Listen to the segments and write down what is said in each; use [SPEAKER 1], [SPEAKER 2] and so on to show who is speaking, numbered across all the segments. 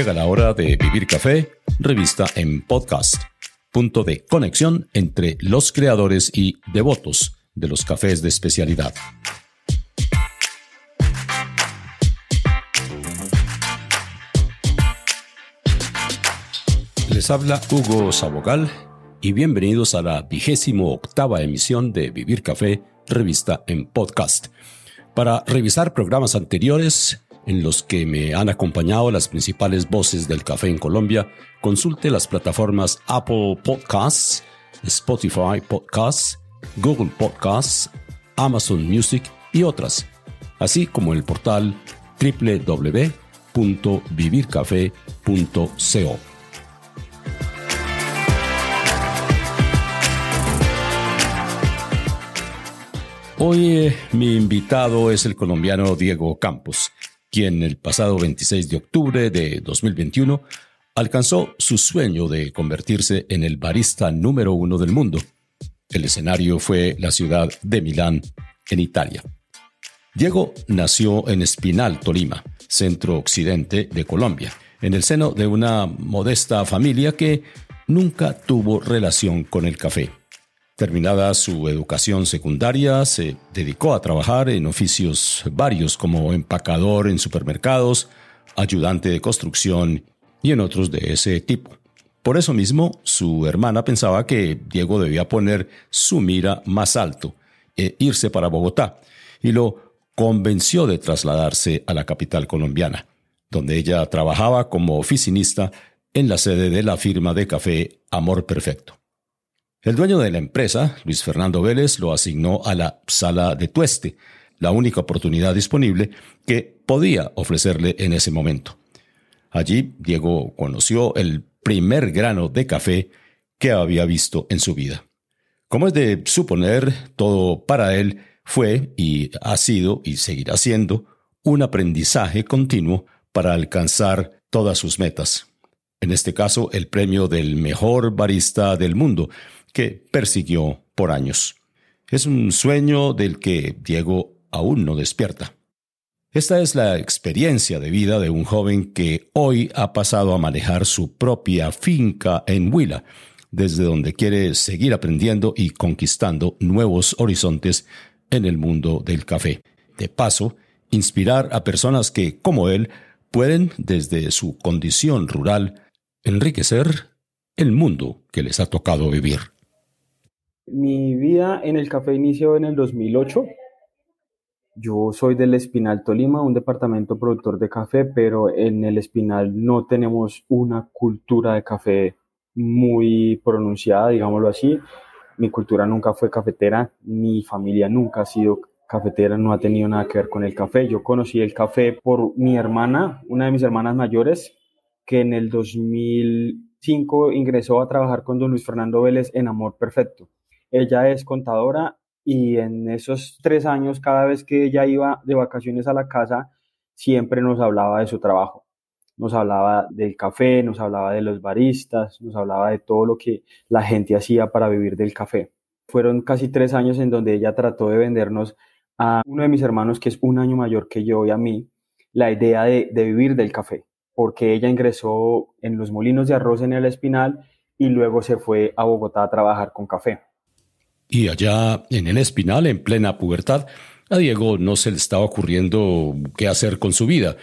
[SPEAKER 1] Llega la hora de Vivir Café, revista en podcast, punto de conexión entre los creadores y devotos de los cafés de especialidad. Les habla Hugo Sabogal y bienvenidos a la vigésimo octava emisión de Vivir Café, revista en podcast. Para revisar programas anteriores, en los que me han acompañado las principales voces del café en Colombia, consulte las plataformas Apple Podcasts, Spotify Podcasts, Google Podcasts, Amazon Music y otras, así como el portal www.vivircafé.co. Hoy eh, mi invitado es el colombiano Diego Campos quien el pasado 26 de octubre de 2021 alcanzó su sueño de convertirse en el barista número uno del mundo. El escenario fue la ciudad de Milán, en Italia. Diego nació en Espinal, Tolima, centro occidente de Colombia, en el seno de una modesta familia que nunca tuvo relación con el café. Terminada su educación secundaria, se dedicó a trabajar en oficios varios como empacador en supermercados, ayudante de construcción y en otros de ese tipo. Por eso mismo, su hermana pensaba que Diego debía poner su mira más alto e irse para Bogotá, y lo convenció de trasladarse a la capital colombiana, donde ella trabajaba como oficinista en la sede de la firma de café Amor Perfecto. El dueño de la empresa, Luis Fernando Vélez, lo asignó a la sala de tueste, la única oportunidad disponible que podía ofrecerle en ese momento. Allí Diego conoció el primer grano de café que había visto en su vida. Como es de suponer, todo para él fue y ha sido y seguirá siendo un aprendizaje continuo para alcanzar todas sus metas. En este caso, el premio del mejor barista del mundo, que persiguió por años. Es un sueño del que Diego aún no despierta. Esta es la experiencia de vida de un joven que hoy ha pasado a manejar su propia finca en Huila, desde donde quiere seguir aprendiendo y conquistando nuevos horizontes en el mundo del café. De paso, inspirar a personas que, como él, pueden, desde su condición rural, enriquecer el mundo que les ha tocado vivir.
[SPEAKER 2] Mi vida en el café inició en el 2008. Yo soy del Espinal Tolima, un departamento productor de café, pero en el Espinal no tenemos una cultura de café muy pronunciada, digámoslo así. Mi cultura nunca fue cafetera, mi familia nunca ha sido cafetera, no ha tenido nada que ver con el café. Yo conocí el café por mi hermana, una de mis hermanas mayores, que en el 2005 ingresó a trabajar con don Luis Fernando Vélez en Amor Perfecto. Ella es contadora y en esos tres años, cada vez que ella iba de vacaciones a la casa, siempre nos hablaba de su trabajo. Nos hablaba del café, nos hablaba de los baristas, nos hablaba de todo lo que la gente hacía para vivir del café. Fueron casi tres años en donde ella trató de vendernos a uno de mis hermanos, que es un año mayor que yo y a mí, la idea de, de vivir del café, porque ella ingresó en los molinos de arroz en el Espinal y luego se fue a Bogotá a trabajar con café.
[SPEAKER 1] Y allá en el Espinal, en plena pubertad, a Diego no se le estaba ocurriendo qué hacer con su vida,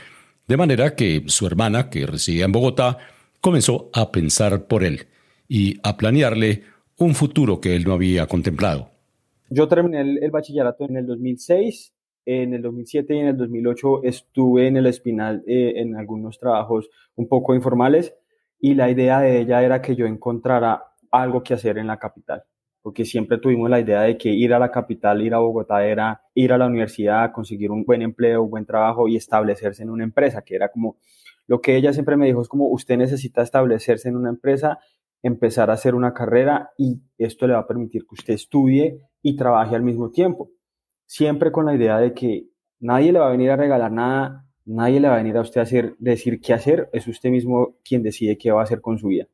[SPEAKER 1] de manera que su hermana, que residía en Bogotá, comenzó a pensar por él y a planearle un futuro que él no había contemplado.
[SPEAKER 2] Yo terminé el, bachillerato en el 2006, en el 2007 y en el 2008 estuve en el Espinal eh, en algunos trabajos un poco informales y la idea de ella era que yo encontrara algo que hacer en la capital porque siempre tuvimos la idea de que ir a la capital, ir a Bogotá era ir a la universidad, conseguir un buen empleo, un buen trabajo y establecerse en una empresa, que era como lo que ella siempre me dijo es como usted necesita establecerse en una empresa, empezar a hacer una carrera y esto le va a permitir que usted estudie y trabaje al mismo tiempo. Siempre con la idea de que nadie le va a venir a regalar nada, nadie le va a venir a usted a decir qué hacer, es usted mismo quien decide qué va a hacer con su vida.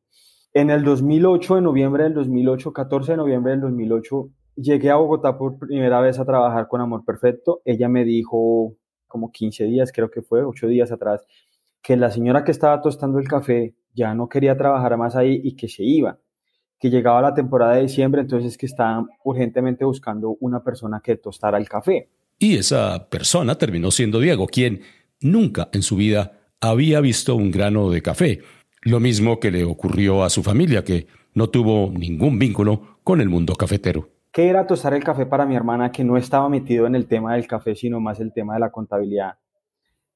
[SPEAKER 2] En el 2008, en noviembre del 2008, 14 de noviembre del 2008, llegué a Bogotá por primera vez a trabajar con Amor Perfecto. Ella me dijo como 15 días, creo que fue, 8 días atrás, que la señora que estaba tostando el café ya no quería trabajar más ahí y que se iba, que llegaba la temporada de diciembre, entonces que estaban urgentemente buscando una persona que tostara el café.
[SPEAKER 1] Y esa persona terminó siendo Diego, quien nunca en su vida había visto un grano de café, lo mismo que le ocurrió a su familia, que no tuvo ningún vínculo con el mundo cafetero.
[SPEAKER 2] ¿Qué era tostar el café para mi hermana que no estaba metido en el tema del café, sino más el tema de la contabilidad?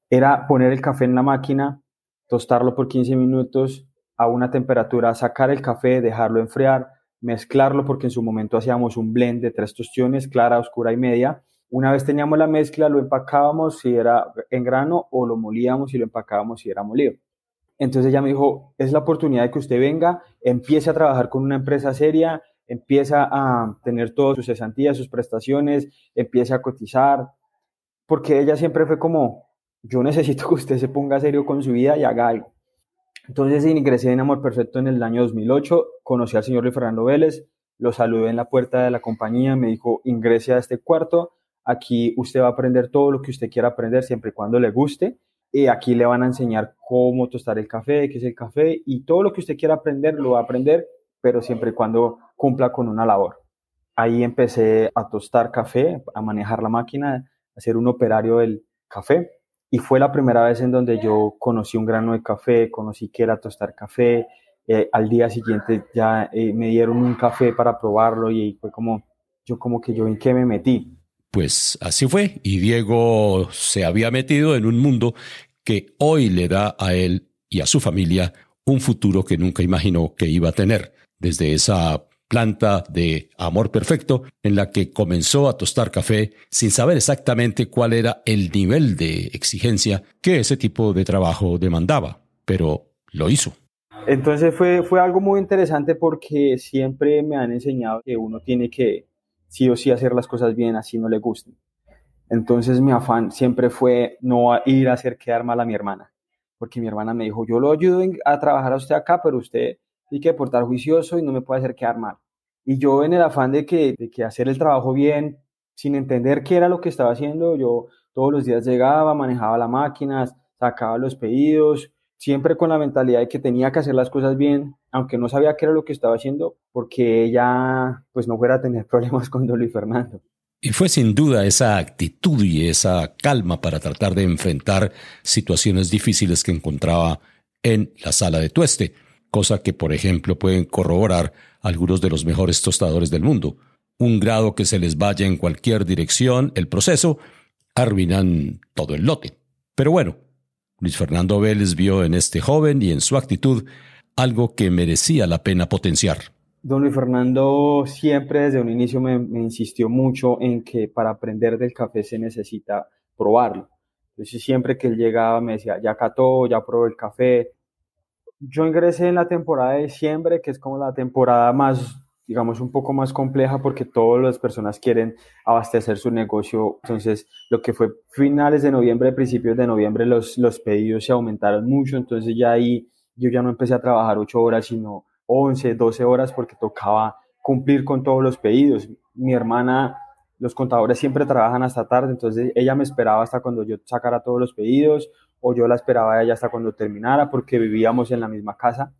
[SPEAKER 2] Era poner el café en la máquina, tostarlo por 15 minutos a una temperatura, sacar el café, dejarlo enfriar, mezclarlo porque en su momento hacíamos un blend de tres tostiones, clara, oscura y media. Una vez teníamos la mezcla, lo empacábamos si era en grano o lo molíamos y lo empacábamos si era molido. Entonces ella me dijo, es la oportunidad de que usted venga, empiece a trabajar con una empresa seria, empieza a tener todas sus cesantías, sus prestaciones, empiece a cotizar, porque ella siempre fue como, yo necesito que usted se ponga serio con su vida y haga algo. Entonces ingresé en Amor Perfecto en el año 2008, conocí al señor Luis Fernando Vélez, lo saludé en la puerta de la compañía, me dijo, ingrese a este cuarto, aquí usted va a aprender todo lo que usted quiera aprender siempre y cuando le guste, y aquí le van a enseñar cómo tostar el café, qué es el café, y todo lo que usted quiera aprender lo va a aprender, pero siempre y cuando cumpla con una labor. Ahí empecé a tostar café, a manejar la máquina, a ser un operario del café. Y fue la primera vez en donde yo conocí un grano de café, conocí qué era tostar café. Eh, al día siguiente ya eh, me dieron un café para probarlo y fue como, yo como que yo en qué me metí.
[SPEAKER 1] Pues así fue, y Diego se había metido en un mundo que hoy le da a él y a su familia un futuro que nunca imaginó que iba a tener. Desde esa planta de amor perfecto en la que comenzó a tostar café sin saber exactamente cuál era el nivel de exigencia que ese tipo de trabajo demandaba, pero lo hizo.
[SPEAKER 2] Entonces fue, fue algo muy interesante porque siempre me han enseñado que uno tiene que sí o sí hacer las cosas bien así no le gusten. Entonces mi afán siempre fue no ir a hacer quedar mal a mi hermana, porque mi hermana me dijo, yo lo ayudo a trabajar a usted acá, pero usted y que portar juicioso y no me puede hacer quedar mal. Y yo en el afán de que, de que hacer el trabajo bien, sin entender qué era lo que estaba haciendo, yo todos los días llegaba, manejaba la máquina, sacaba los pedidos, siempre con la mentalidad de que tenía que hacer las cosas bien, aunque no sabía qué era lo que estaba haciendo, porque ella pues no fuera a tener problemas con Don Luis Fernando.
[SPEAKER 1] Y fue sin duda esa actitud y esa calma para tratar de enfrentar situaciones difíciles que encontraba en la sala de tueste cosa que por ejemplo pueden corroborar algunos de los mejores tostadores del mundo. Un grado que se les vaya en cualquier dirección, el proceso, arruinan todo el lote. Pero bueno, Luis Fernando Vélez vio en este joven y en su actitud algo que merecía la pena potenciar.
[SPEAKER 2] Don Luis Fernando siempre desde un inicio me, insistió mucho en que para aprender del café se necesita probarlo. Entonces siempre que él llegaba me decía, ya cató, ya probó el café, yo ingresé en la temporada de diciembre, que es como la temporada más, digamos, un poco más compleja porque todas las personas quieren abastecer su negocio. Entonces, lo que fue finales de noviembre, principios de noviembre, los, los pedidos se aumentaron mucho. Entonces, ya ahí yo ya no empecé a trabajar ocho horas, sino 11, 12 horas porque tocaba cumplir con todos los pedidos. Mi hermana, los contadores siempre trabajan hasta tarde, entonces ella me esperaba hasta cuando yo sacara todos los pedidos o yo la esperaba a ella hasta cuando terminara porque vivíamos en la misma casa.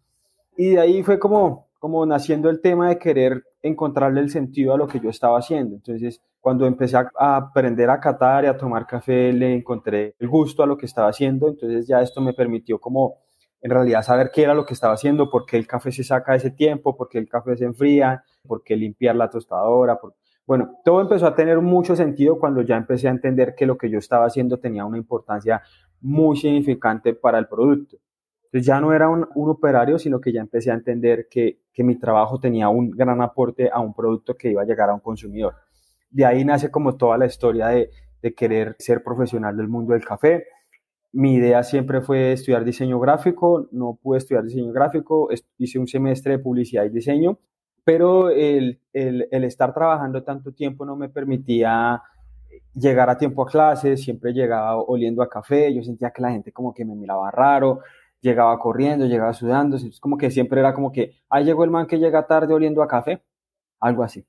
[SPEAKER 2] Y de ahí fue como, como naciendo el tema de querer encontrarle el sentido a lo que yo estaba haciendo. Entonces, cuando empecé a, aprender a catar y a tomar café, le encontré el gusto a lo que estaba haciendo. Entonces, ya esto me permitió como en realidad saber qué era lo que estaba haciendo, por qué el café se saca ese tiempo, por qué el café se enfría, por qué limpiar la tostadora. Bueno, todo empezó a tener mucho sentido cuando ya empecé a entender que lo que yo estaba haciendo tenía una importancia muy significante para el producto. Entonces ya no era un, operario, sino que ya empecé a entender que, que, mi trabajo tenía un gran aporte a un producto que iba a llegar a un consumidor. De ahí nace como toda la historia de, de querer ser profesional del mundo del café. Mi idea siempre fue estudiar diseño gráfico, no pude estudiar diseño gráfico, hice un semestre de publicidad y diseño, pero el, el, estar trabajando tanto tiempo no me permitía llegar a tiempo a clases, siempre llegaba oliendo a café, yo sentía que la gente como que me miraba raro, llegaba corriendo, llegaba sudando, es como que siempre era como que, ahí llegó el man que llega tarde oliendo a café, algo así.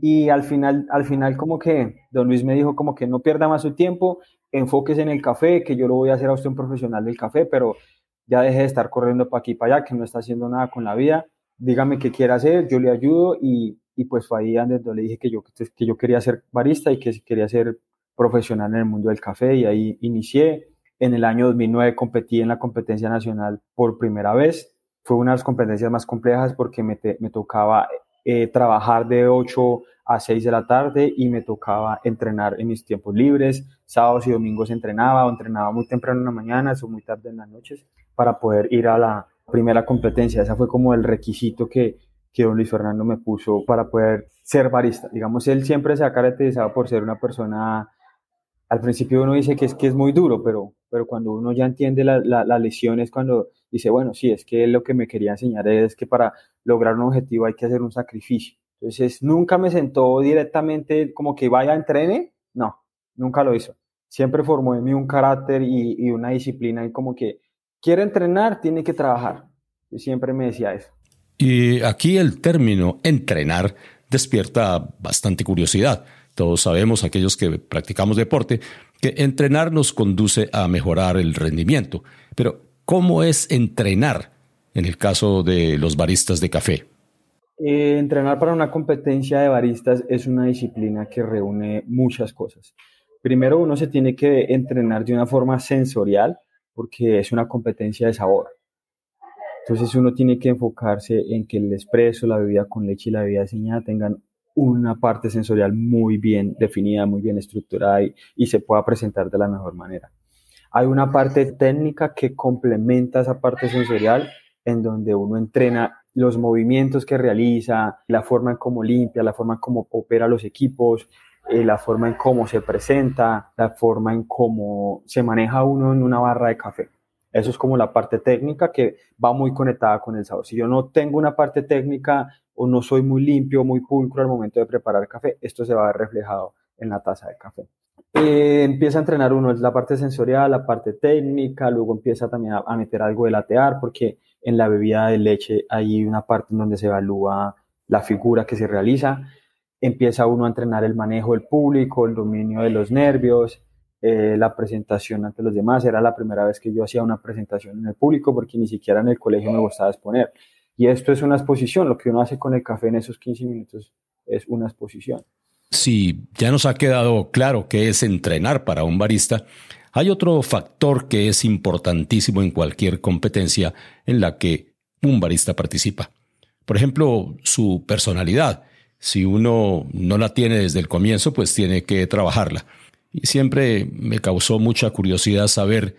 [SPEAKER 2] Y al final, al final como que don Luis me dijo como que no pierda más su tiempo, enfóquese en el café, que yo lo voy a hacer a usted un profesional del café, pero ya deje de estar corriendo para aquí y para allá, que no está haciendo nada con la vida, dígame qué quiere hacer, yo le ayudo y, y pues fue ahí donde le dije que yo, que yo quería ser barista y que quería ser profesional en el mundo del café y ahí inicié. En el año 2009 competí en la competencia nacional por primera vez. Fue una de las competencias más complejas porque me, me tocaba eh, trabajar de 8 a 6 de la tarde y me tocaba entrenar en mis tiempos libres. Sábados y domingos entrenaba o entrenaba muy temprano en la mañana o muy tarde en las noches para poder ir a la primera competencia. Ese fue como el requisito que, que don Luis Fernando me puso para poder ser barista. Digamos, él siempre se ha caracterizado por ser una persona al principio uno dice que es, que es muy duro, pero, pero cuando uno ya entiende la, la, lección es cuando dice, bueno, sí, es que lo que me quería enseñar es que para lograr un objetivo hay que hacer un sacrificio. Entonces, nunca me sentó directamente como que vaya entrene, no, nunca lo hizo. Siempre formó en mí un carácter y, y una disciplina y como que quiere entrenar, tiene que trabajar. siempre me decía eso.
[SPEAKER 1] Y aquí el término entrenar despierta bastante curiosidad todos sabemos, aquellos que practicamos deporte, que entrenar nos conduce a mejorar el rendimiento. Pero, ¿cómo es entrenar en el caso de los baristas de café?
[SPEAKER 2] Eh, entrenar para una competencia de baristas es una disciplina que reúne muchas cosas. Primero, uno se tiene que entrenar de una forma sensorial porque es una competencia de sabor. Entonces uno tiene que enfocarse en que el espresso, la bebida con leche y la bebida diseñada tengan una parte sensorial muy bien definida, muy bien estructurada y, se pueda presentar de la mejor manera. Hay una parte técnica que complementa esa parte sensorial en donde uno entrena los movimientos que realiza, la forma en cómo limpia, la forma en cómo opera los equipos, eh, la forma en cómo se presenta, la forma en cómo se maneja uno en una barra de café. Eso es como la parte técnica que va muy conectada con el sabor. Si yo no tengo una parte técnica o no soy muy limpio, muy pulcro al momento de preparar café, esto se va a ver reflejado en la taza de café. Eh, empieza a entrenar uno la parte sensorial, la parte técnica, luego empieza también a, meter algo de latear, porque en la bebida de leche hay una parte en donde se evalúa la figura que se realiza. Empieza uno a entrenar el manejo del público, el dominio de los nervios, eh, la presentación ante los demás. Era la primera vez que yo hacía una presentación en el público porque ni siquiera en el colegio me gustaba exponer. Y esto es una exposición, lo que uno hace con el café en esos 15 minutos es una exposición.
[SPEAKER 1] Si ya nos ha quedado claro qué es entrenar para un barista, hay otro factor que es importantísimo en cualquier competencia en la que un barista participa. Por ejemplo, su personalidad. Si uno no la tiene desde el comienzo, pues tiene que trabajarla. Y siempre me causó mucha curiosidad saber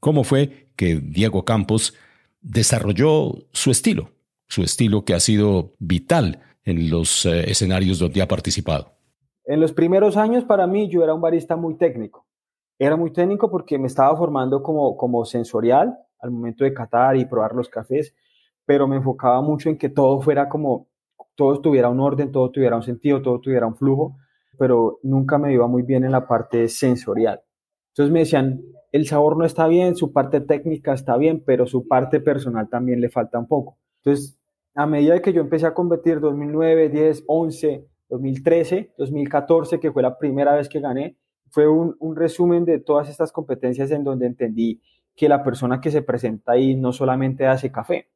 [SPEAKER 1] cómo fue que Diego Campos desarrolló su estilo su estilo que ha sido vital en los eh, escenarios donde ha participado?
[SPEAKER 2] En los primeros años para mí yo era un barista muy técnico. Era muy técnico porque me estaba formando como, como sensorial al momento de catar y probar los cafés, pero me enfocaba mucho en que todo fuera como, todo tuviera un orden, todo tuviera un sentido, todo tuviera un flujo, pero nunca me iba muy bien en la parte sensorial. Entonces me decían, el sabor no está bien, su parte técnica está bien, pero su parte personal también le falta un poco. Entonces a medida que yo empecé a competir 2009, 10, 11, 2013, 2014, que fue la primera vez que gané, fue un, resumen de todas estas competencias en donde entendí que la persona que se presenta ahí no solamente hace café,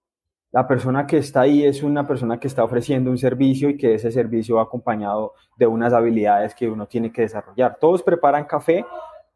[SPEAKER 2] la persona que está ahí es una persona que está ofreciendo un servicio y que ese servicio va acompañado de unas habilidades que uno tiene que desarrollar. Todos preparan café,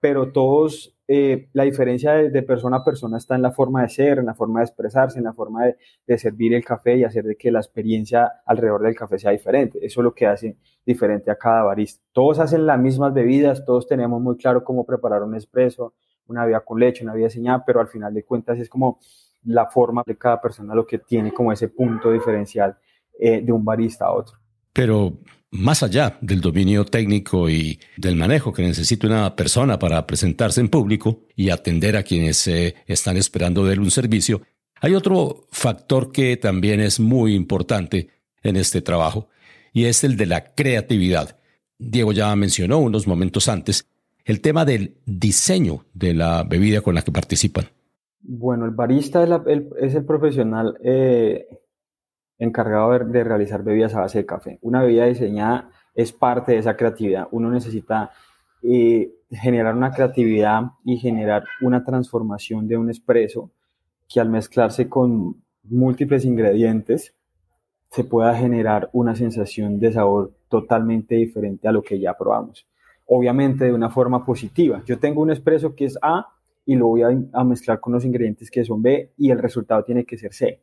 [SPEAKER 2] pero todos, eh, la diferencia de, persona a persona está en la forma de ser, en la forma de expresarse, en la forma de, servir el café y hacer de que la experiencia alrededor del café sea diferente. Eso es lo que hace diferente a cada barista. Todos hacen las mismas bebidas, todos tenemos muy claro cómo preparar un espresso, una bebida con leche, una bebida señada, pero al final de cuentas es como la forma de cada persona lo que tiene como ese punto diferencial eh, de un barista a otro.
[SPEAKER 1] Pero más allá del dominio técnico y del manejo que necesita una persona para presentarse en público y atender a quienes están esperando de un servicio, hay otro factor que también es muy importante en este trabajo y es el de la creatividad. Diego ya mencionó unos momentos antes el tema del diseño de la bebida con la que participan.
[SPEAKER 2] Bueno, el barista es, el, profesional eh, encargado de, realizar bebidas a base de café. Una bebida diseñada es parte de esa creatividad. Uno necesita eh, generar una creatividad y generar una transformación de un espresso que al mezclarse con múltiples ingredientes se pueda generar una sensación de sabor totalmente diferente a lo que ya probamos. Obviamente de una forma positiva. Yo tengo un espresso que es A y lo voy a, mezclar con los ingredientes que son B y el resultado tiene que ser C.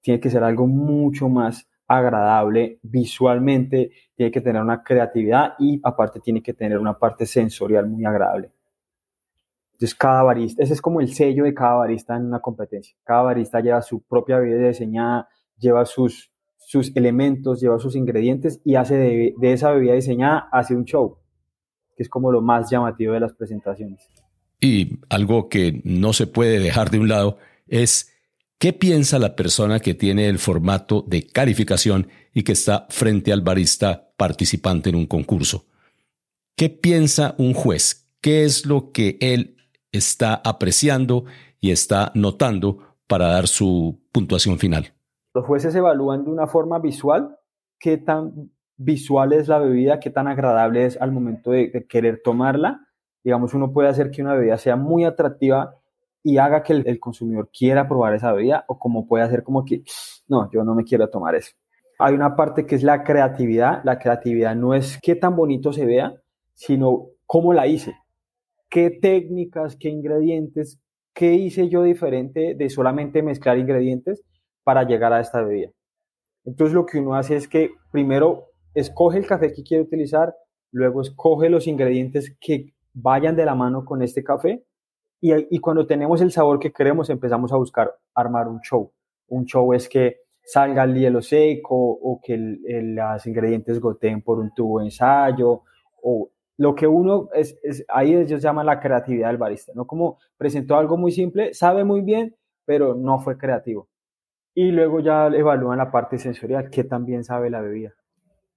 [SPEAKER 2] Tiene que ser algo mucho más agradable visualmente, tiene que tener una creatividad y aparte tiene que tener una parte sensorial muy agradable. Entonces cada barista, ese es como el sello de cada barista en una competencia. Cada barista lleva su propia bebida diseñada, lleva sus, sus elementos, lleva sus ingredientes y hace de, de esa bebida diseñada, hace un show, que es como lo más llamativo de las presentaciones.
[SPEAKER 1] Y algo que no se puede dejar de un lado es ¿Qué piensa la persona que tiene el formato de calificación y que está frente al barista participante en un concurso? ¿Qué piensa un juez? ¿Qué es lo que él está apreciando y está notando para dar su puntuación final?
[SPEAKER 2] Los jueces evalúan de una forma visual qué tan visual es la bebida, qué tan agradable es al momento de, querer tomarla. Digamos, uno puede hacer que una bebida sea muy atractiva y haga que el, consumidor quiera probar esa bebida o como puede hacer como que, no, yo no me quiero tomar eso. Hay una parte que es la creatividad. La creatividad no es qué tan bonito se vea, sino cómo la hice. ¿Qué técnicas, qué ingredientes, qué hice yo diferente de solamente mezclar ingredientes para llegar a esta bebida? Entonces lo que uno hace es que primero escoge el café que quiere utilizar, luego escoge los ingredientes que vayan de la mano con este café y, cuando tenemos el sabor que queremos, empezamos a buscar armar un show. Un show es que salga el hielo seco o que los ingredientes goteen por un tubo de ensayo o lo que uno es, ahí ellos llaman la creatividad del barista, ¿no? Como presentó algo muy simple, sabe muy bien, pero no fue creativo. Y luego ya evalúan la parte sensorial, que también sabe la bebida,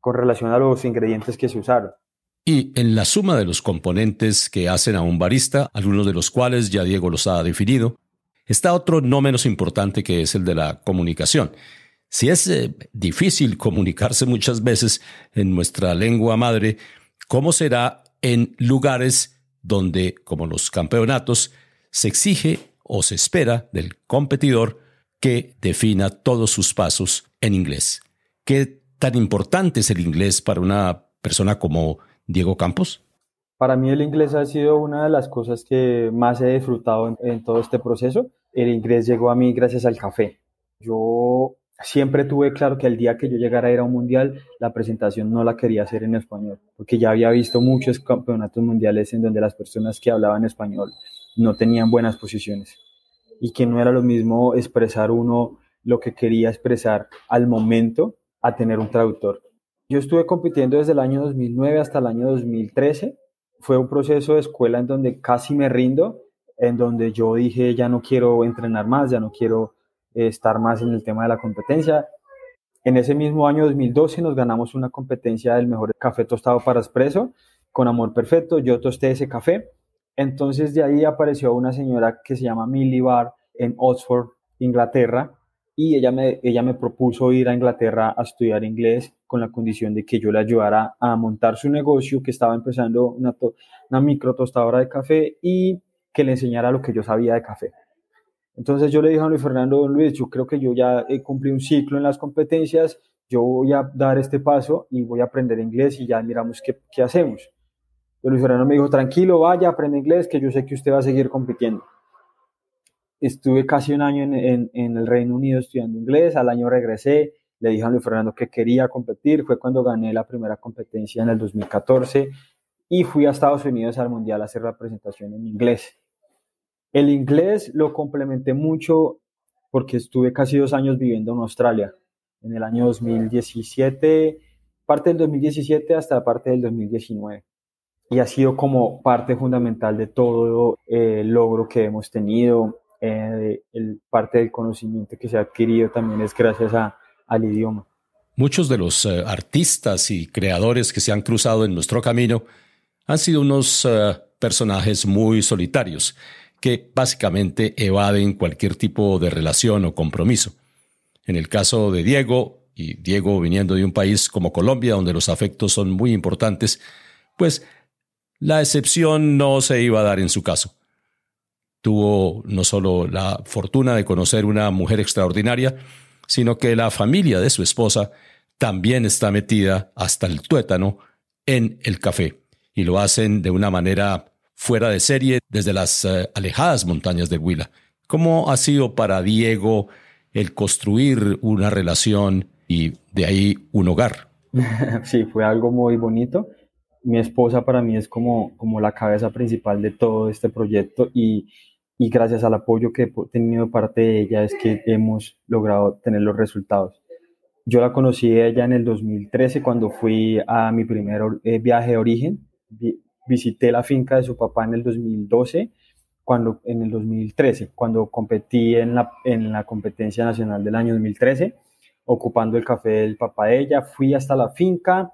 [SPEAKER 2] con relación a los ingredientes que se usaron.
[SPEAKER 1] Y en la suma de los componentes que hacen a un barista, algunos de los cuales ya Diego los ha definido, está otro no menos importante que es el de la comunicación. Si es eh, difícil comunicarse muchas veces en nuestra lengua madre, ¿cómo será en lugares donde, como los campeonatos, se exige o se espera del competidor que defina todos sus pasos en inglés? ¿Qué tan importante es el inglés para una persona como Diego Campos?
[SPEAKER 2] Para mí el inglés ha sido una de las cosas que más he disfrutado en, todo este proceso. El inglés llegó a mí gracias al café. Yo siempre tuve claro que el día que yo llegara a ir a un mundial, la presentación no la quería hacer en español, porque ya había visto muchos campeonatos mundiales en donde las personas que hablaban español no tenían buenas posiciones y que no era lo mismo expresar uno lo que quería expresar al momento a tener un traductor. Yo estuve compitiendo desde el año 2009 hasta el año 2013. Fue un proceso de escuela en donde casi me rindo, en donde yo dije ya no quiero entrenar más, ya no quiero eh, estar más en el tema de la competencia. En ese mismo año 2012 nos ganamos una competencia del mejor café tostado para espresso con Amor Perfecto. Yo tosté ese café. Entonces de ahí apareció una señora que se llama Millie Barr en Oxford, Inglaterra, y ella me, ella me propuso ir a Inglaterra a estudiar inglés con la condición de que yo le ayudara a montar su negocio, que estaba empezando una, micro tostadora de café y que le enseñara lo que yo sabía de café. Entonces yo le dije a Luis Fernando, Luis, yo creo que yo ya he cumplido un ciclo en las competencias, yo voy a dar este paso y voy a aprender inglés y ya miramos qué, qué hacemos. Luis Fernando me dijo, tranquilo, vaya, aprende inglés, que yo sé que usted va a seguir compitiendo estuve casi un año en, el Reino Unido estudiando inglés, al año regresé, le dije a Luis Fernando que quería competir, fue cuando gané la primera competencia en el 2014 y fui a Estados Unidos al Mundial a hacer la presentación en inglés. El inglés lo complementé mucho porque estuve casi dos años viviendo en Australia, en el año 2017, parte del 2017 hasta parte del 2019 y ha sido como parte fundamental de todo el logro que hemos tenido. Eh, el, parte del conocimiento que se ha adquirido también es gracias
[SPEAKER 1] Muchos de los eh, artistas y creadores que se han cruzado en nuestro camino han sido unos eh, personajes muy solitarios que básicamente evaden cualquier tipo de relación o compromiso. En el caso de Diego, y Diego viniendo de un país como Colombia, donde los afectos son muy importantes, pues la excepción no se iba a dar en su caso. Tuvo no solo la fortuna de conocer una mujer extraordinaria, sino que la familia de su esposa también está metida hasta el tuétano en el café y lo hacen de una manera fuera de serie desde las eh, alejadas montañas de Huila. ¿Cómo ha sido para Diego el construir una relación y de ahí un hogar?
[SPEAKER 2] Sí, fue algo muy bonito. Mi esposa para mí es como, como la cabeza principal de todo este proyecto y, y gracias al apoyo que he tenido parte de ella es que hemos logrado tener los resultados. Yo la conocí ella en el 2013 cuando fui a mi primer eh, viaje de origen. visité la finca de su papá en el 2012, cuando, en el 2013, cuando competí en la, en la competencia nacional del año 2013, ocupando el café del papá de ella. Fui hasta la finca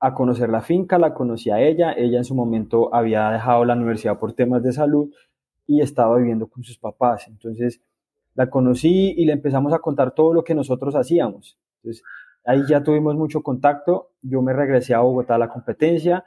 [SPEAKER 2] a conocer la finca, la conocí a ella. Ella en su momento había dejado la universidad por temas de salud y estaba viviendo con sus papás. Entonces, la conocí y le empezamos a contar todo lo que nosotros hacíamos. Entonces, ahí ya tuvimos mucho contacto. Yo me regresé a Bogotá a la competencia.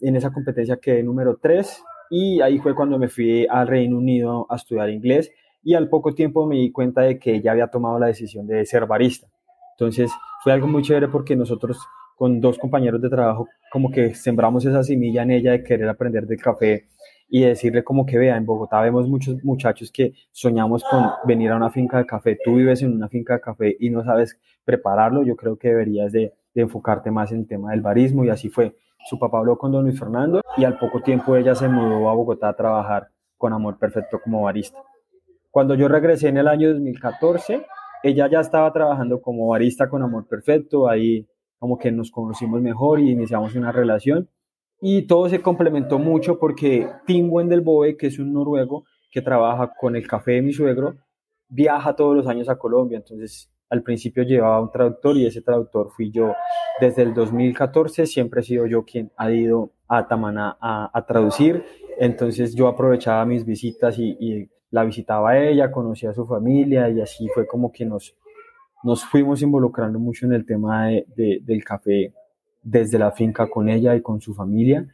[SPEAKER 2] En esa competencia quedé número 3 y ahí fue cuando me fui al Reino Unido a estudiar inglés y al poco tiempo me di cuenta de que ella había tomado la decisión de ser barista. Entonces fue algo muy chévere porque nosotros con dos compañeros de trabajo como que sembramos esa semilla en ella de querer aprender del café y decirle como que vea, en Bogotá vemos muchos muchachos que soñamos con venir a una finca de café, tú vives en una finca de café y no sabes prepararlo, yo creo que deberías de, enfocarte más en el tema del barismo y así fue. Su papá habló con don Luis Fernando y al poco tiempo ella se mudó a Bogotá a trabajar con Amor Perfecto como barista. Cuando yo regresé en el año 2014, ella ya estaba trabajando como barista con Amor Perfecto, ahí como que nos conocimos mejor y iniciamos una relación y todo se complementó mucho porque Tim Wendelboe, que es un noruego que trabaja con el café de mi suegro, viaja todos los años a Colombia. Entonces, al principio llevaba un traductor y ese traductor fui yo. Desde el 2014 siempre he sido yo quien ha ido a Tamaná a, traducir. Entonces yo aprovechaba mis visitas y, la visitaba a ella, conocía a su familia y así fue como que nos, nos fuimos involucrando mucho en el tema del café desde la finca con ella y con su familia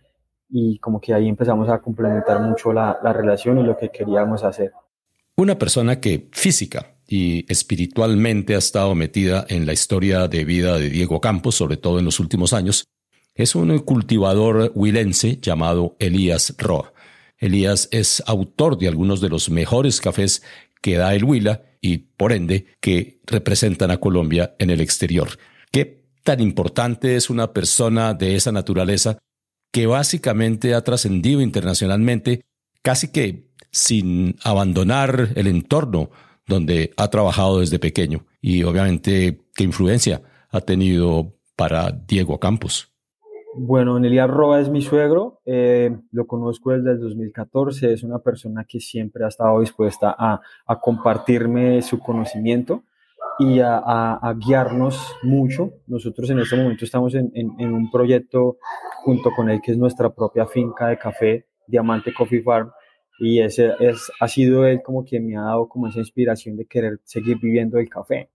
[SPEAKER 2] y como que ahí empezamos a complementar mucho la, relación y lo que queríamos hacer.
[SPEAKER 1] Una persona que física y espiritualmente ha estado metida en la historia de vida de Diego Campos, sobre todo en los últimos años, es un cultivador huilense llamado Elías Roa. Elías es autor de algunos de los mejores cafés que da el Huila y, por ende, que representan a Colombia en el exterior. ¿Qué tan importante es una persona de esa naturaleza que básicamente ha trascendido internacionalmente casi que sin abandonar el entorno donde ha trabajado desde pequeño y obviamente qué influencia ha tenido para Diego Campos.
[SPEAKER 2] Bueno, Nelia Roa es mi suegro, eh, lo conozco desde el 2014, es una persona que siempre ha estado dispuesta a compartirme su conocimiento y a, guiarnos mucho. Nosotros en este momento estamos en, en, un proyecto junto con él que es nuestra propia finca de café, Diamante Coffee Farm, y ese es, ha sido él como quien me ha dado como esa inspiración de querer seguir viviendo el café.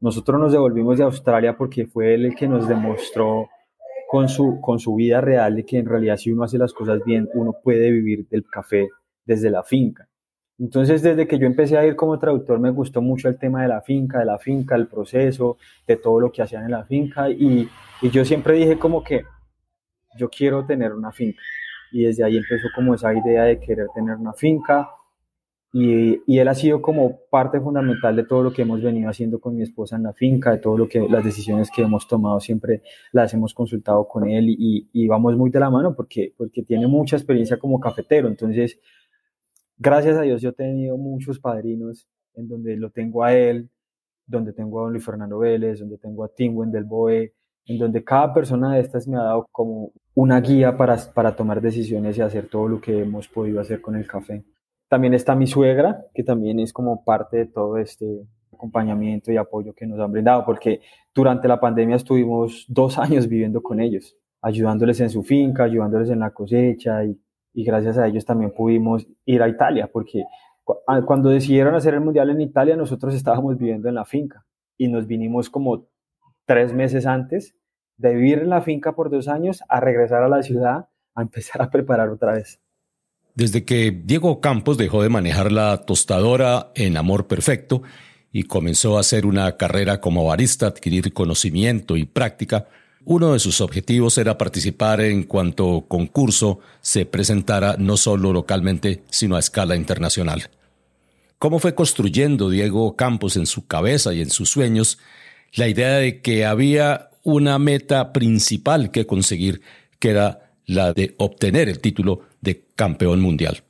[SPEAKER 2] Nosotros nos devolvimos de Australia porque fue él el que nos demostró con su, con su vida real de que en realidad si uno hace las cosas bien, uno puede vivir del café desde la finca. Entonces, desde que yo empecé a ir como traductor, me gustó mucho el tema de la finca, de la finca, el proceso, de todo lo que hacían en la finca. Y, yo siempre dije como que yo quiero tener una finca. Y desde ahí empezó como esa idea de querer tener una finca. Y, y, él ha sido como parte fundamental de todo lo que hemos venido haciendo con mi esposa en la finca, de todo lo que las decisiones que hemos tomado siempre las hemos consultado con él y, y vamos muy de la mano porque, porque tiene mucha experiencia como cafetero. Entonces, gracias a Dios yo he tenido muchos padrinos en donde lo tengo a él, donde tengo a don Luis Fernando Vélez, donde tengo a Tim del Boe, en donde cada persona de estas me ha dado como una guía para, para tomar decisiones y hacer todo lo que hemos podido hacer con el café. También está mi suegra, que también es como parte de todo este acompañamiento y apoyo que nos han brindado, porque durante la pandemia estuvimos dos años viviendo con ellos, ayudándoles en su finca, ayudándoles en la cosecha y y gracias a ellos también pudimos ir a Italia, porque ah, cuando decidieron hacer el Mundial en Italia, nosotros estábamos viviendo en la finca y nos vinimos como tres meses antes de vivir en la finca por dos años a regresar a la ciudad a empezar a preparar otra vez.
[SPEAKER 1] Desde que Diego Campos dejó de manejar la tostadora en Amor Perfecto y comenzó a hacer una carrera como barista, adquirir conocimiento y práctica, uno de sus objetivos era participar en cuanto concurso se presentara no solo localmente, sino a escala internacional. ¿Cómo fue construyendo Diego Campos en su cabeza y en sus sueños la idea de que había una meta principal que conseguir, que era la de obtener el título de campeón mundial?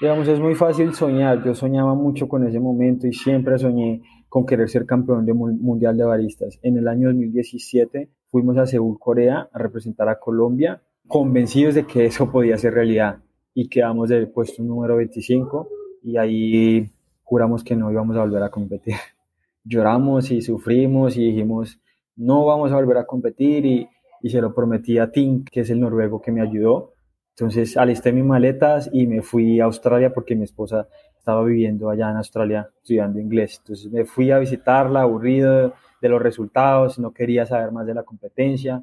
[SPEAKER 2] Digamos, es muy fácil soñar. Yo soñaba mucho con ese momento y siempre soñé con querer ser campeón de mundial de baristas. En el año 2017 fuimos a Seúl, Corea, a representar a Colombia, convencidos de que eso podía ser realidad y quedamos del puesto número 25 y ahí juramos que no íbamos a volver a competir. Lloramos y sufrimos y dijimos, no vamos a volver a competir y, y se lo prometí a Tim, que es el noruego que me ayudó. Entonces alisté mis maletas y me fui a Australia porque mi esposa estaba viviendo allá en Australia estudiando inglés. Entonces me fui a visitarla, aburrido de los resultados, no quería saber más de la competencia,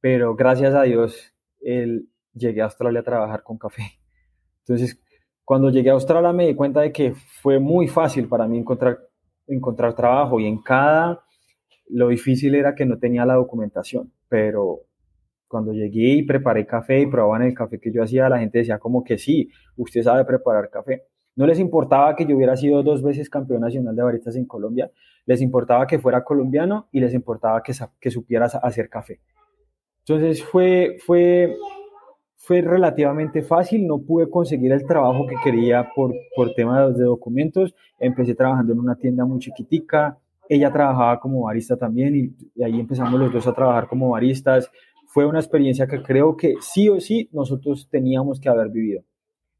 [SPEAKER 2] pero gracias a Dios él, llegué a Australia a trabajar con café. Entonces, cuando llegué a Australia me di cuenta de que fue muy fácil para mí encontrar, encontrar trabajo y en cada, lo difícil era que no tenía la documentación, pero cuando llegué y preparé café y probaban el café que yo hacía, la gente decía como que sí, usted sabe preparar café. No les importaba que yo hubiera sido dos veces campeón nacional de baristas en Colombia, les importaba que fuera colombiano y les importaba que, que supiera hacer café. Entonces fue, fue, fue relativamente fácil, no pude conseguir el trabajo que quería por, por temas de documentos, empecé trabajando en una tienda muy chiquitica, ella trabajaba como barista también y, y ahí empezamos los dos a trabajar como baristas. Fue una experiencia que creo que sí o sí nosotros teníamos que haber vivido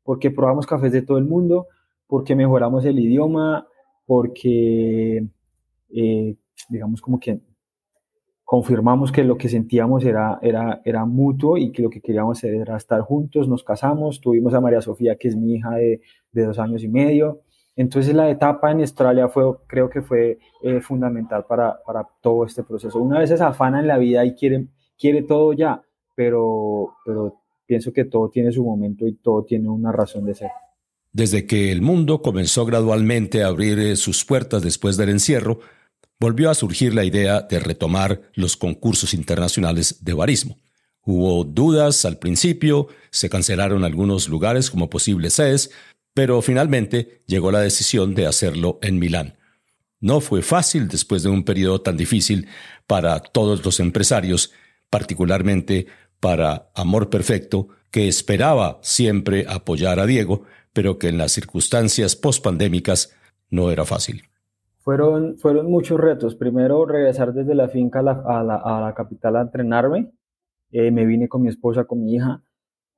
[SPEAKER 2] porque probamos cafés de todo el mundo, porque mejoramos el idioma, porque, eh, digamos, como que confirmamos que lo que sentíamos era, era, era mutuo y que lo que queríamos hacer era estar juntos, nos casamos, tuvimos a María Sofía, que es mi hija de, de dos años y medio. Entonces la etapa en Australia fue, creo que fue eh, fundamental para, para, todo este proceso. Una vez se afana en la vida y quiere, quiere todo ya, pero, pero pienso que todo tiene su momento y todo tiene una razón de ser.
[SPEAKER 1] Desde que el mundo comenzó gradualmente a abrir eh, sus puertas después del encierro, volvió a surgir la idea de retomar los concursos internacionales de barismo. Hubo dudas al principio, se cancelaron algunos lugares como posibles sedes, pero finalmente llegó la decisión de hacerlo en Milán. No fue fácil después de un periodo tan difícil para todos los empresarios, particularmente para Amor Perfecto, que esperaba siempre apoyar a Diego, pero que en las circunstancias pospandémicas no era fácil.
[SPEAKER 2] Fueron, muchos retos. Primero, regresar desde la finca a la, capital a entrenarme. Eh, me vine con mi esposa, con mi hija,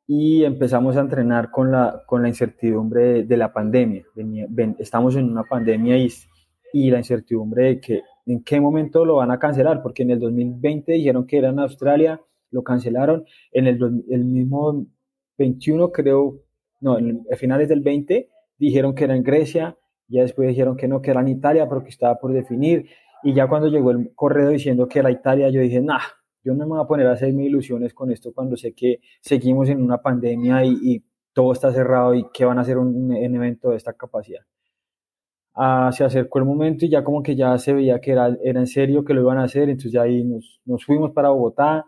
[SPEAKER 2] y empezamos a entrenar con la, con la incertidumbre de, la pandemia. estamos en una pandemia y, y la incertidumbre de que en qué momento lo van a cancelar, porque en el 2020 dijeron que era en Australia, lo cancelaron. En el, el mismo 21, creo, no, a finales del 20, dijeron que era en Grecia, ya después dijeron que no, que era en Italia, pero que estaba por definir. Y ya cuando llegó el correo diciendo que era Italia, yo dije, nah, yo no me voy a poner a hacer mis ilusiones con esto cuando sé que seguimos en una pandemia y, todo está cerrado y que van a hacer un, evento de esta capacidad. Ah, se acercó el momento y ya como que ya se veía que era, era en serio que lo iban a hacer, entonces ya ahí nos, nos fuimos para Bogotá,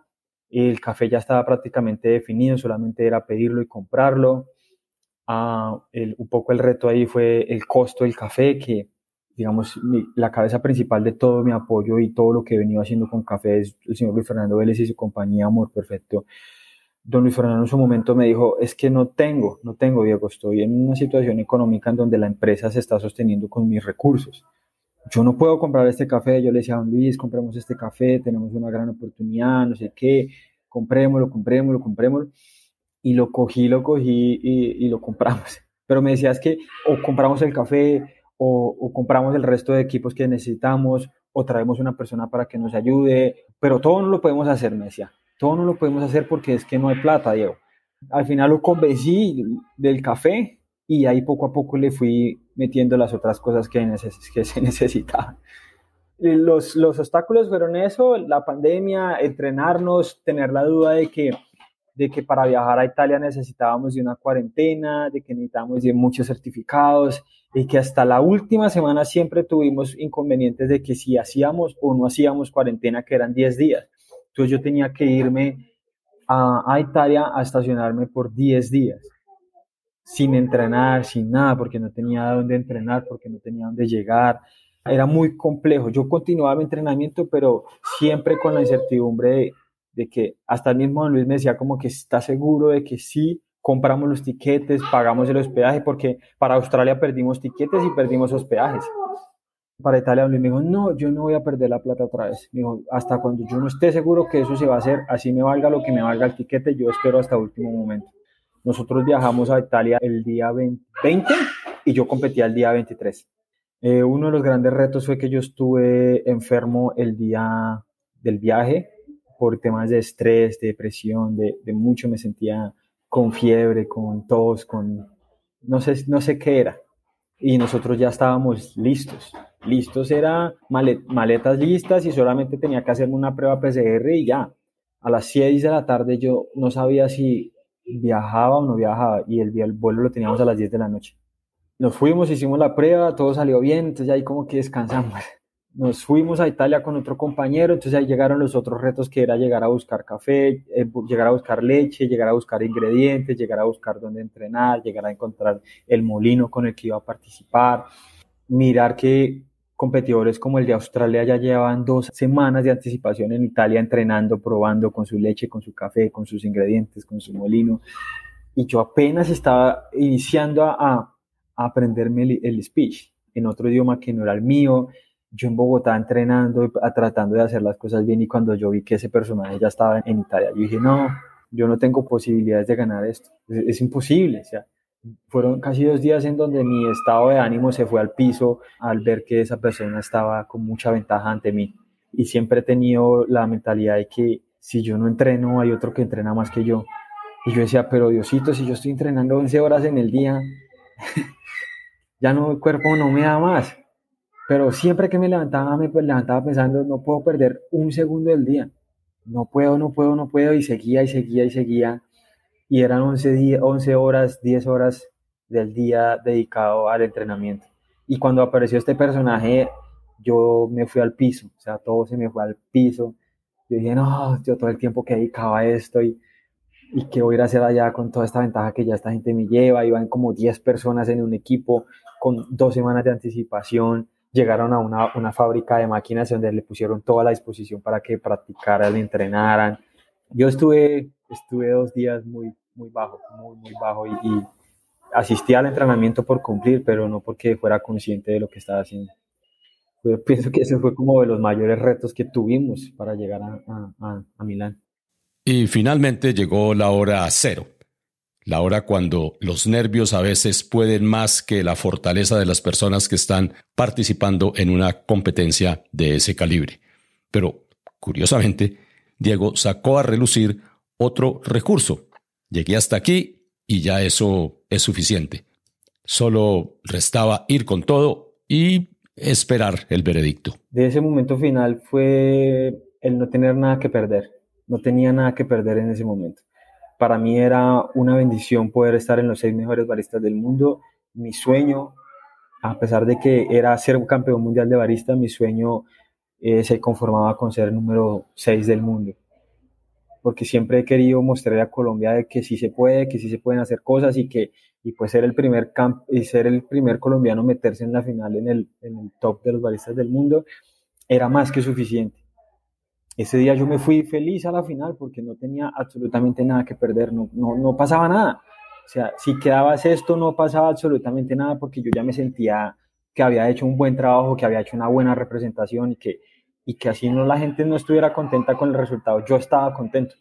[SPEAKER 2] el café ya estaba prácticamente definido, solamente era pedirlo y comprarlo. Ah, un poco el reto ahí fue el costo del café, que digamos la cabeza principal de todo mi apoyo y todo lo que he venido haciendo con café es el señor Luis Fernando Vélez y su compañía Amor Perfecto. Don Luis Fernando en su momento me dijo, es que no tengo, no tengo, Diego, estoy en una situación económica en donde la empresa se está sosteniendo con mis recursos yo no puedo comprar este café. Yo le decía a don Luis, compremos este café, tenemos una gran oportunidad, no sé qué, comprémoslo, comprémoslo, comprémoslo. Y lo cogí, lo cogí y, lo compramos. Pero me decías que o compramos el café o, compramos el resto de equipos que necesitamos o traemos una persona para que nos ayude, pero todo no lo podemos hacer, me decía. Todo no lo podemos hacer porque es que no hay plata, Diego. Al final lo convencí del café y ahí poco a poco le fui metiendo las otras cosas que, se necesitaban. Los, los obstáculos fueron eso, la pandemia, entrenarnos, tener la duda de que de que para viajar a Italia necesitábamos de una cuarentena, de que necesitábamos de muchos certificados y que hasta la última semana siempre tuvimos inconvenientes de que si hacíamos o no hacíamos cuarentena, que eran 10 días. Entonces yo tenía que irme a, a Italia a estacionarme por 10 días, sin entrenar, sin nada, porque no tenía dónde entrenar, porque no tenía dónde llegar. Era muy complejo. Yo continuaba mi entrenamiento, pero siempre con la incertidumbre de, de que hasta el mismo Luis me decía como que está seguro de que sí compramos los tiquetes, pagamos el hospedaje, porque para Australia perdimos tiquetes y perdimos hospedajes. Para Italia Luis me dijo, no, yo no voy a perder la plata otra vez. Me dijo, hasta cuando yo no esté seguro que eso se va a hacer, así me valga lo que me valga el tiquete, yo espero hasta último momento. Nosotros viajamos a Italia el día 20, y yo competía el día 23. Eh, uno de los grandes retos fue que yo estuve enfermo el día del viaje, por temas de estrés, de depresión, de, mucho me sentía con fiebre, con tos, con no sé, no sé qué era. Y nosotros ya estábamos listos. Listos era maletas listas y solamente tenía que hacerme una prueba PCR y ya. A las 6 de la tarde yo no sabía si viajaba o no viajaba y el, el vuelo lo teníamos a las 10 de la noche. Nos fuimos, hicimos la prueba, todo salió bien, entonces ahí como que descansamos nos fuimos a Italia con otro compañero, entonces ahí llegaron los otros retos que era llegar a buscar café, eh, llegar a buscar leche, llegar a buscar ingredientes, llegar a buscar dónde entrenar, llegar a encontrar el molino con el que iba a participar, mirar que competidores como el de Australia ya llevaban dos semanas de anticipación en Italia entrenando, probando con su leche, con su café, con sus ingredientes, con su molino. Y yo apenas estaba iniciando a, aprenderme el, speech en otro idioma que no era el mío, yo en Bogotá entrenando, tratando de hacer las cosas bien y cuando yo vi que ese personaje ya estaba en Italia, yo dije, no, yo no tengo posibilidades de ganar esto, es, imposible, o sea, fueron casi dos días en donde mi estado de ánimo se fue al piso al ver que esa persona estaba con mucha ventaja ante mí. Y siempre he tenido la mentalidad de que si yo no entreno, hay otro que entrena más que yo. Y yo decía, pero Diosito, si yo estoy entrenando 11 horas en el día, ya no, el cuerpo no me da más. Pero siempre que me levantaba, me pues, levantaba pensando, no puedo perder un segundo del día. No puedo, no puedo, no puedo. Y seguía y seguía y seguía. Y eran 11, 11 horas, 10 horas del día dedicado al entrenamiento. Y cuando apareció este personaje, yo me fui al piso. O sea, todo se me fue al piso. Yo dije, no, yo todo el tiempo que dedicaba a esto y, y qué voy a a hacer allá con toda esta ventaja que ya esta gente me lleva. Iban como 10 personas en un equipo con dos semanas de anticipación llegaron a una, una, fábrica de máquinas donde le pusieron toda la disposición para que practicaran, entrenaran. Yo estuve, estuve dos días muy, muy bajo, muy, muy bajo y, asistí al entrenamiento por cumplir, pero no porque fuera consciente de lo que estaba haciendo. Yo pienso que ese fue como de los mayores retos que tuvimos para llegar a, a, a Milán.
[SPEAKER 1] Y finalmente llegó la hora cero, la hora cuando los nervios a veces pueden más que la fortaleza de las personas que están participando en una competencia de ese calibre. Pero, curiosamente, Diego sacó a relucir otro recurso. Llegué hasta aquí y ya eso es suficiente. Solo restaba ir con todo y esperar el veredicto.
[SPEAKER 2] De ese momento final fue el no tener nada que perder. No tenía nada que perder en ese momento para mí era una bendición poder estar en los seis mejores baristas del mundo. Mi sueño, a pesar de que era ser campeón mundial de barista, mi sueño eh, se conformaba con ser número seis del mundo. Porque siempre he querido mostrar a Colombia de que sí se puede, que sí se pueden hacer cosas y que y pues ser el primer camp y ser el primer colombiano meterse en la final en el, en el top de los baristas del mundo era más que suficiente ese día yo me fui feliz a la final porque no tenía absolutamente nada que perder, no, no, no pasaba nada. O sea, si quedaba esto no pasaba absolutamente nada porque yo ya me sentía que había hecho un buen trabajo, que había hecho una buena representación y que, y que así no la gente no estuviera contenta con el resultado. Yo estaba contento.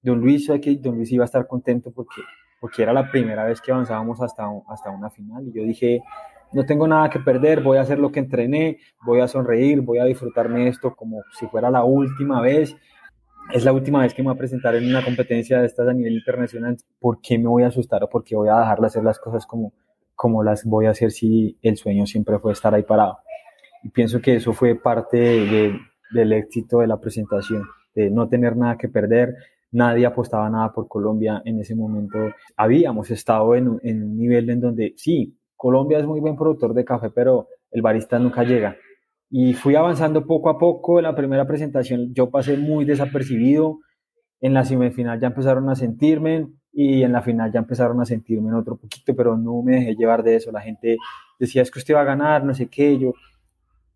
[SPEAKER 2] Don Luis, que Don Luis iba a estar contento porque, porque era la primera vez que avanzábamos hasta, hasta una final y yo dije, no tengo nada que perder, voy a hacer lo que entrené, voy a sonreír, voy a disfrutarme esto como si fuera la última vez. Es la última vez que me voy a presentar en una competencia de estas a nivel internacional. ¿Por qué me voy a asustar o por qué voy a dejar de hacer las cosas como, como las voy a hacer si el sueño siempre fue estar ahí parado? Y pienso que eso fue parte del éxito de la presentación, de no tener nada que perder, nadie apostaba nada por Colombia en ese momento. Habíamos estado en, en un nivel en donde sí, Colombia es muy buen productor de café, pero el barista nunca llega. Y fui avanzando poco a poco. En la primera presentación yo pasé muy desapercibido. En la semifinal ya empezaron a sentirme y en la final ya empezaron a sentirme en otro poquito, pero no me dejé llevar de eso. La gente decía, es que usted va a ganar, no sé qué. Yo,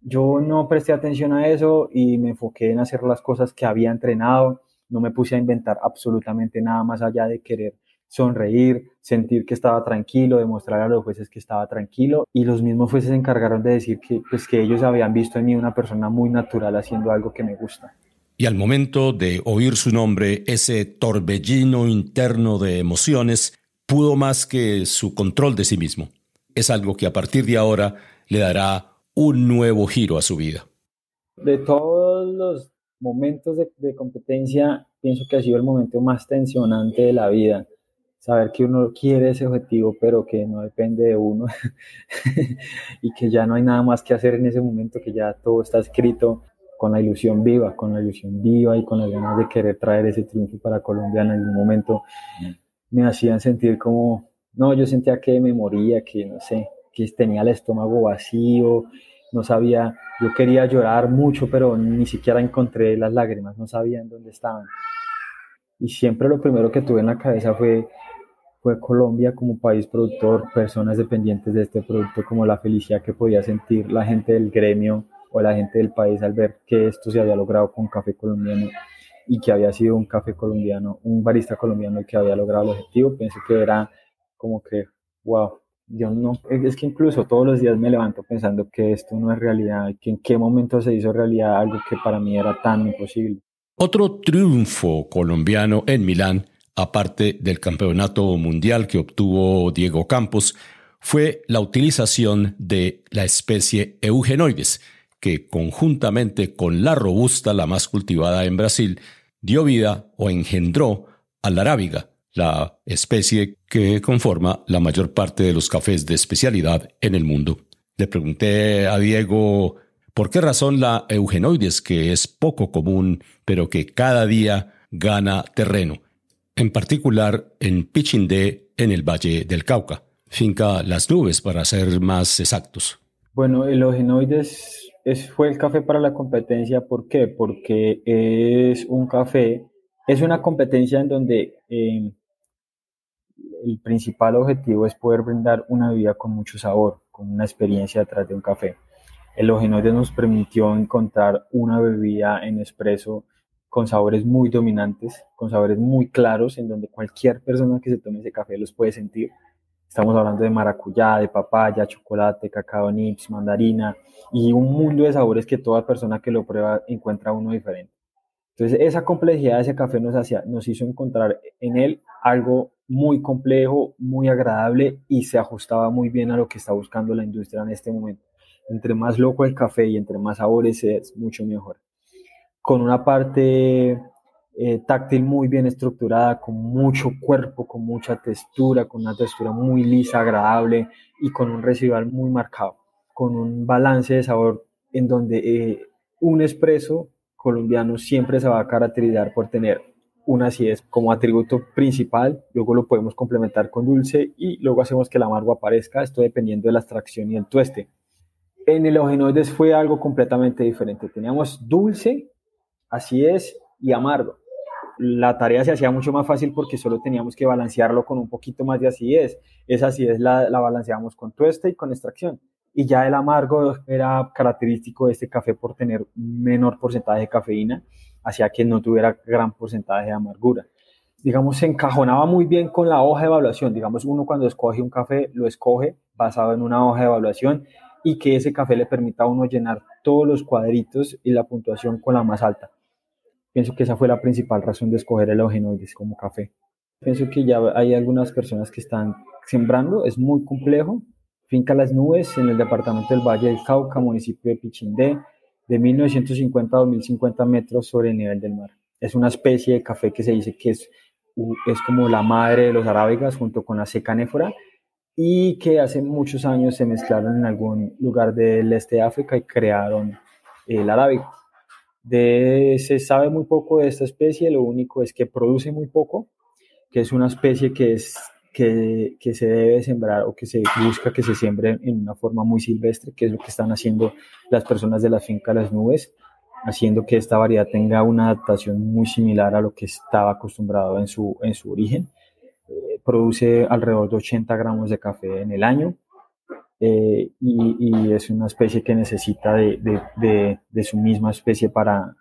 [SPEAKER 2] yo no presté atención a eso y me enfoqué en hacer las cosas que había entrenado. No me puse a inventar absolutamente nada más allá de querer sonreír, sentir que estaba tranquilo, demostrar a los jueces que estaba tranquilo y los mismos jueces se encargaron de decir que, pues, que ellos habían visto en mí una persona muy natural haciendo algo que me gusta.
[SPEAKER 1] Y al momento de oír su nombre, ese torbellino interno de emociones pudo más que su control de sí mismo. Es algo que a partir de ahora le dará un nuevo giro a su vida.
[SPEAKER 2] De todos los momentos de, competencia, pienso que ha sido el momento más tensionante de la vida. Saber que uno quiere ese objetivo, pero que no depende de uno y que ya no hay nada más que hacer en ese momento, que ya todo está escrito con la ilusión viva, con la ilusión viva y con las ganas de querer traer ese triunfo para Colombia en algún momento, me hacían sentir como, no, yo sentía que me moría, que no sé, que tenía el estómago vacío, no sabía, yo quería llorar mucho, pero ni siquiera encontré las lágrimas, no sabía en dónde estaban. Y siempre lo primero que tuve en la cabeza fue, fue Colombia como país productor, personas dependientes de este producto, como la felicidad que podía sentir la gente del gremio o la gente del país al ver que esto se había logrado con café colombiano y que había sido un café colombiano, un barista colombiano que había logrado el objetivo, pensé que era como que, wow, yo no, es que incluso todos los días me levanto pensando que esto no es realidad, que en qué momento se hizo realidad algo que para mí era tan imposible.
[SPEAKER 1] Otro triunfo colombiano en Milán, aparte del campeonato mundial que obtuvo Diego Campos, fue la utilización de la especie Eugenoides, que conjuntamente con la robusta, la más cultivada en Brasil, dio vida o engendró a la arábiga, la especie que conforma la mayor parte de los cafés de especialidad en el mundo. Le pregunté a Diego por qué razón la eugenoides, que es poco común, pero que cada día gana terreno, en particular en Pichindé, en el Valle del Cauca, finca Las Nubes para ser más exactos.
[SPEAKER 2] Bueno, el eugenoides es, fue el café para la competencia, ¿por qué? Porque es un café, es una competencia en donde eh, el principal objetivo es poder brindar una bebida con mucho sabor, con una experiencia detrás de un café. El Ogenoide nos permitió encontrar una bebida en espresso con sabores muy dominantes, con sabores muy claros, en donde cualquier persona que se tome ese café los puede sentir. Estamos hablando de maracuyá, de papaya, chocolate, cacao nips, mandarina y un mundo de sabores que toda persona que lo prueba encuentra uno diferente. Entonces, esa complejidad de ese café nos, hacía, nos hizo encontrar en él algo muy complejo, muy agradable y se ajustaba muy bien a lo que está buscando la industria en este momento. Entre más loco el café y entre más sabores es mucho mejor. Con una parte eh, táctil muy bien estructurada, con mucho cuerpo, con mucha textura, con una textura muy lisa, agradable y con un residual muy marcado, con un balance de sabor en donde eh, un espresso colombiano siempre se va a caracterizar por tener una acidez como atributo principal, luego lo podemos complementar con dulce y luego hacemos que el amargo aparezca, esto dependiendo de la extracción y el tueste. En el eugenoides fue algo completamente diferente, teníamos dulce, acidez y amargo. La tarea se hacía mucho más fácil porque solo teníamos que balancearlo con un poquito más de acidez. Esa acidez la, la balanceamos con tueste y con extracción y ya el amargo era característico de este café por tener menor porcentaje de cafeína, hacía que no tuviera gran porcentaje de amargura. Digamos, se encajonaba muy bien con la hoja de evaluación. Digamos, uno cuando escoge un café, lo escoge basado en una hoja de evaluación y que ese café le permita a uno llenar todos los cuadritos y la puntuación con la más alta. Pienso que esa fue la principal razón de escoger el Eugenoides como café. Pienso que ya hay algunas personas que están sembrando, es muy complejo, Finca Las Nubes, en el departamento del Valle del Cauca, municipio de Pichindé, de 1950 a 2050 metros sobre el nivel del mar. Es una especie de café que se dice que es, es como la madre de los arábigas junto con la secanéfora y que hace muchos años se mezclaron en algún lugar del este de África y crearon el arábigo. De, se sabe muy poco de esta especie, lo único es que produce muy poco, que es una especie que, es, que, que se debe sembrar o que se busca que se siembre en una forma muy silvestre, que es lo que están haciendo las personas de la finca Las Nubes, haciendo que esta variedad tenga una adaptación muy similar a lo que estaba acostumbrado en su, en su origen. Eh, produce alrededor de 80 gramos de café en el año eh, y, es una especie que necesita de, de, de, su misma especie para,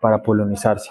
[SPEAKER 2] para polinizarse.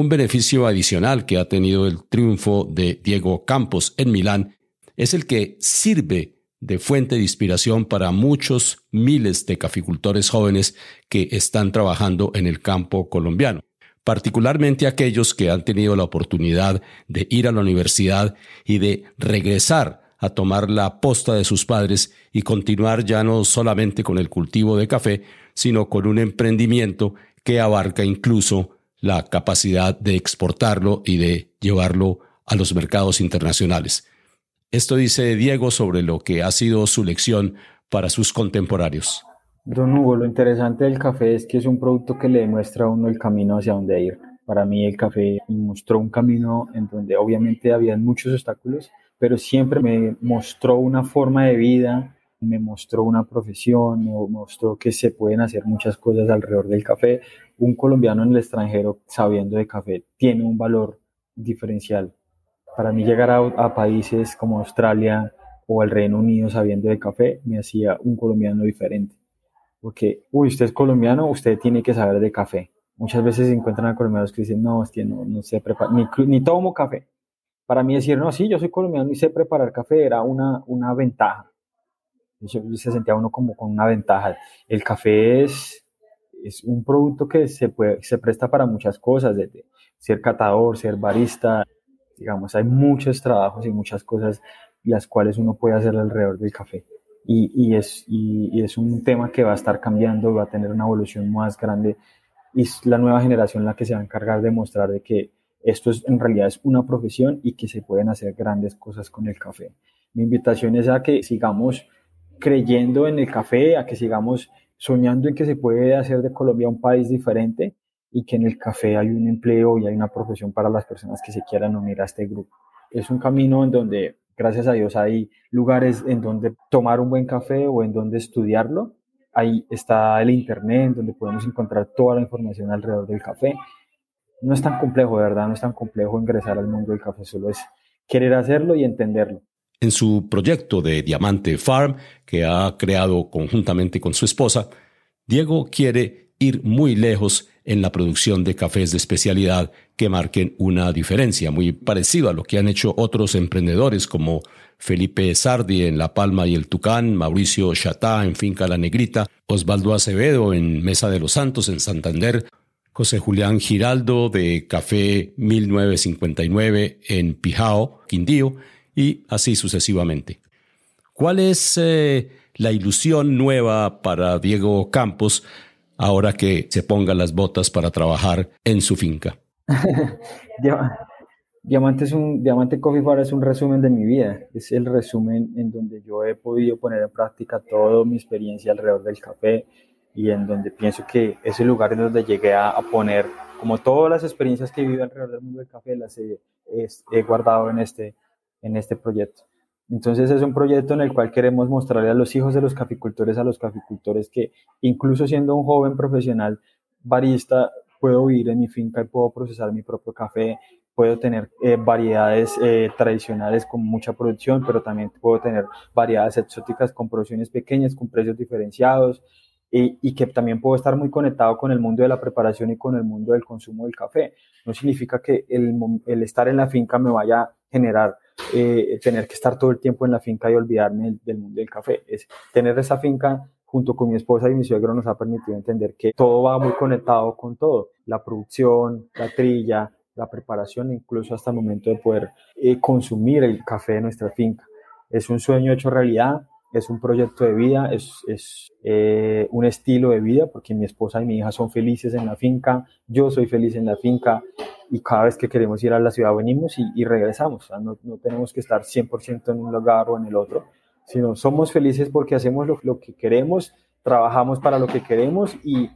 [SPEAKER 1] Un beneficio adicional que ha tenido el triunfo de Diego Campos en Milán. Es el que sirve de fuente de inspiración para muchos miles de caficultores jóvenes que están trabajando en el campo colombiano, particularmente aquellos que han tenido la oportunidad de ir a la universidad y de regresar a tomar la posta de sus padres y continuar ya no solamente con el cultivo de café, sino con un emprendimiento que abarca incluso la capacidad de exportarlo y de llevarlo a los mercados internacionales. Esto dice Diego sobre lo que ha sido su lección para sus contemporáneos.
[SPEAKER 2] Don Hugo, lo interesante del café es que es un producto que le muestra a uno el camino hacia dónde ir. Para mí el café mostró un camino en donde obviamente había muchos obstáculos, pero siempre me mostró una forma de vida, me mostró una profesión, me mostró que se pueden hacer muchas cosas alrededor del café. Un colombiano en el extranjero sabiendo de café tiene un valor diferencial para mí llegar a, países como Australia o el Reino Unido sabiendo de café me hacía un colombiano diferente. Porque, uy, usted es colombiano, usted tiene que saber de café. Muchas veces se encuentran a colombianos que dicen, no, hostia, no, no sé preparar, ni, ni tomo café. Para mí decir, no, sí, yo soy colombiano y sé preparar café era una, una ventaja. Se sentía uno como con una ventaja. El café es, es un producto que se, puede, se presta para muchas cosas, desde ser catador, ser barista, Digamos, hay muchos trabajos y muchas cosas las cuales uno puede hacer alrededor del café. Y, y es, y, es un tema que va a estar cambiando, va a tener una evolución más grande y es la nueva generación la que se va a encargar de mostrar de que esto es, en realidad es una profesión y que se pueden hacer grandes cosas con el café. Mi invitación es a que sigamos creyendo en el café, a que sigamos soñando en que se puede hacer de Colombia un país diferente y que en el café hay un empleo y hay una profesión para las personas que se quieran unir a este grupo. Es un camino en donde, gracias a Dios, hay lugares en donde tomar un buen café o en donde estudiarlo. Ahí está el Internet, donde podemos encontrar toda la información alrededor del café. No es tan complejo, de verdad, no es tan complejo ingresar al mundo del café, solo es querer hacerlo y entenderlo.
[SPEAKER 1] En su proyecto de Diamante Farm, que ha creado conjuntamente con su esposa, Diego quiere ir muy lejos en la producción de cafés de especialidad que marquen una diferencia, muy parecido a lo que han hecho otros emprendedores como Felipe Sardi en La Palma y el Tucán, Mauricio Chatá en Finca La Negrita, Osvaldo Acevedo en Mesa de los Santos en Santander, José Julián Giraldo de Café 1959 en Pijao, Quindío, y así sucesivamente. ¿Cuál es eh, la ilusión nueva para Diego Campos ahora que se ponga las botas para trabajar en su finca?
[SPEAKER 2] Diamante, es un, Diamante Coffee Bar es un resumen de mi vida. Es el resumen en donde yo he podido poner en práctica toda mi experiencia alrededor del café y en donde pienso que es el lugar en donde llegué a, poner, como todas las experiencias que he vivido alrededor del mundo del café, las he, he guardado en este, en este proyecto. Entonces es un proyecto en el cual queremos mostrarle a los hijos de los caficultores, a los caficultores que incluso siendo un joven profesional barista, puedo ir en mi finca y puedo procesar mi propio café, puedo tener eh, variedades eh, tradicionales con mucha producción, pero también puedo tener variedades exóticas con producciones pequeñas, con precios diferenciados y, que también puedo estar muy conectado con el mundo de la preparación y con el mundo del consumo del café. No significa que el, el estar en la finca me vaya generar eh, tener que estar todo el tiempo en la finca y olvidarme del, mundo del café. Es tener esa finca junto con mi esposa y mi suegro nos ha permitido entender que todo va muy conectado con todo, la producción, la trilla, la preparación, incluso hasta el momento de poder eh, consumir el café de nuestra finca. Es un sueño hecho realidad, es un proyecto de vida, es, es eh, un estilo de vida, porque mi esposa y mi hija son felices en la finca, yo soy feliz en la finca y cada vez que queremos ir a la ciudad venimos y, regresamos. no, no, tenemos que estar 100% en un lugar o en el otro, sino somos felices porque hacemos lo, lo, que queremos, trabajamos para lo que queremos y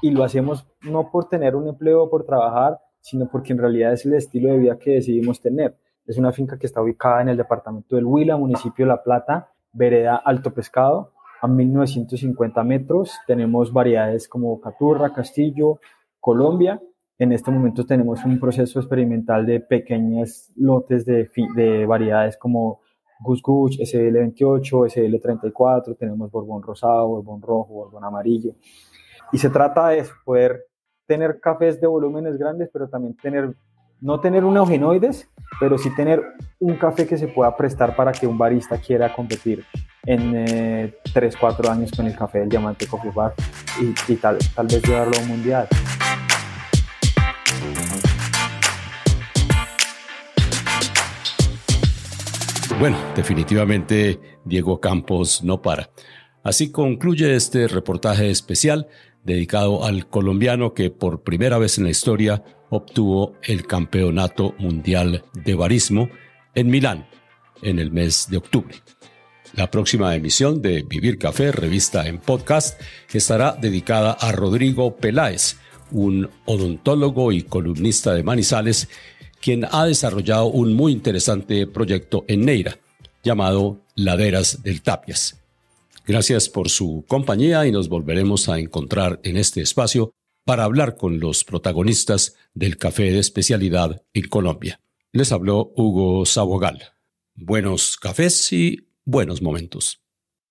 [SPEAKER 2] y lo hacemos no por tener un empleo o por trabajar, sino porque en realidad es el estilo de vida que decidimos tener. Es una finca que está ubicada en el departamento del Huila, municipio de La Plata, vereda Alto Pescado, a 1950 metros. Tenemos variedades como Caturra, Castillo, Colombia. En este momento tenemos un proceso experimental de pequeños lotes de, de variedades como Gus Gus, SL28, SL34, tenemos Borbón Rosado, Borbón Rojo, Borbón Amarillo. Y se trata de poder tener cafés de volúmenes grandes, pero también tener, no tener un eugenoides, pero sí tener un café que se pueda prestar para que un barista quiera competir en eh, 3, 4 años con el café del Diamante Coffee Bar y, y tal, tal vez llevarlo a un mundial.
[SPEAKER 1] Bueno, definitivamente Diego Campos no para. Así concluye este reportaje especial dedicado al colombiano que por primera vez en la historia obtuvo el Campeonato Mundial de Barismo en Milán en el mes de octubre. La próxima emisión de Vivir Café, revista en podcast, estará dedicada a Rodrigo Peláez, un odontólogo y columnista de Manizales, quien ha desarrollado un muy interesante proyecto en Neira, llamado Laderas del Tapias. Gracias por su compañía y nos volveremos a encontrar en este espacio para hablar con los protagonistas del café de especialidad en Colombia. Les habló Hugo Sabogal. Buenos cafés y buenos momentos.